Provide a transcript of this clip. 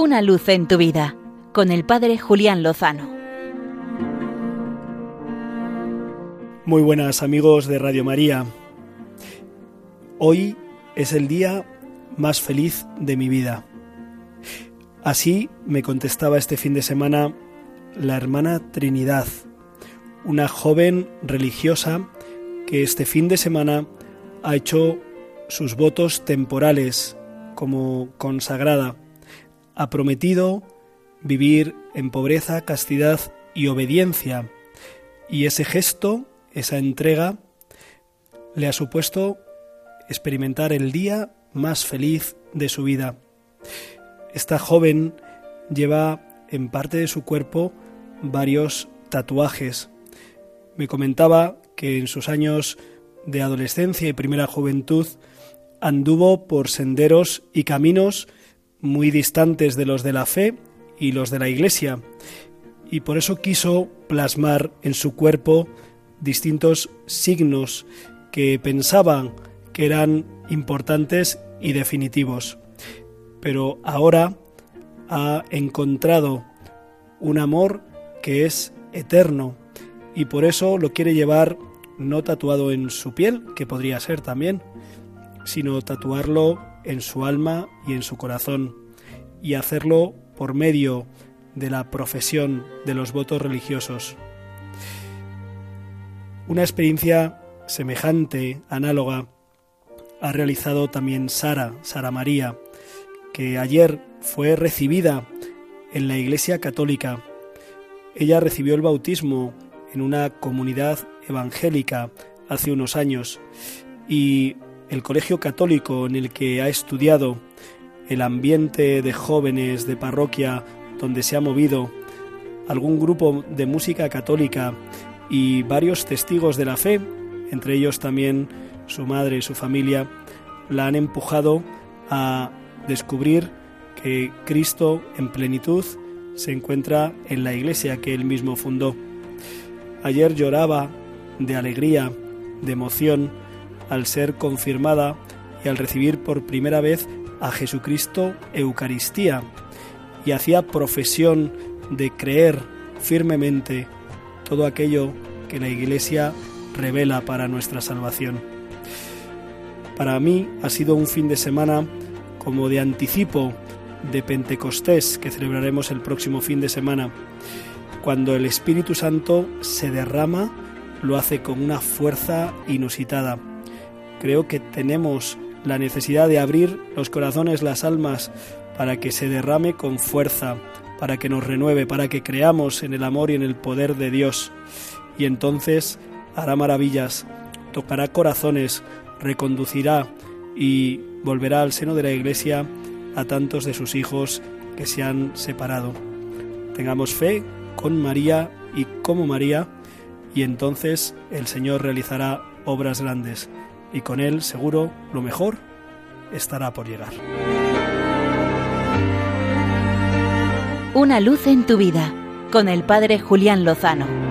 Una luz en tu vida con el Padre Julián Lozano. Muy buenas amigos de Radio María. Hoy es el día más feliz de mi vida. Así me contestaba este fin de semana la hermana Trinidad, una joven religiosa que este fin de semana ha hecho sus votos temporales como consagrada ha prometido vivir en pobreza, castidad y obediencia, y ese gesto, esa entrega, le ha supuesto experimentar el día más feliz de su vida. Esta joven lleva en parte de su cuerpo varios tatuajes. Me comentaba que en sus años de adolescencia y primera juventud anduvo por senderos y caminos muy distantes de los de la fe y los de la Iglesia, y por eso quiso plasmar en su cuerpo distintos signos que pensaban que eran importantes y definitivos. Pero ahora ha encontrado un amor que es eterno y por eso lo quiere llevar no tatuado en su piel, que podría ser también, sino tatuarlo en su alma y en su corazón, y hacerlo por medio de la profesión de los votos religiosos. Una experiencia semejante, análoga, ha realizado también Sara, Sara María, que ayer fue recibida en la Iglesia Católica. Ella recibió el bautismo en una comunidad evangélica hace unos años y el colegio católico en el que ha estudiado, el ambiente de jóvenes de parroquia donde se ha movido, algún grupo de música católica y varios testigos de la fe, entre ellos también su madre y su familia, la han empujado a descubrir que Cristo en plenitud se encuentra en la iglesia que él mismo fundó. Ayer lloraba de alegría, de emoción, al ser confirmada y al recibir por primera vez a Jesucristo Eucaristía y hacía profesión de creer firmemente todo aquello que la Iglesia revela para nuestra salvación. Para mí ha sido un fin de semana como de anticipo de Pentecostés que celebraremos el próximo fin de semana. Cuando el Espíritu Santo se derrama, lo hace con una fuerza inusitada creo que tenemos la necesidad de abrir los corazones, las almas, para que se derrame con fuerza, para que nos renueve, para que creamos en el amor y en el poder de Dios. Y entonces hará maravillas, tocará corazones, reconducirá y volverá al seno de la Iglesia a tantos de sus hijos que se han separado. Tengamos fe con María y como María, y entonces el Señor realizará obras grandes y con él seguro lo mejor estará por llegar. Una luz en tu vida con el Padre Julián Lozano.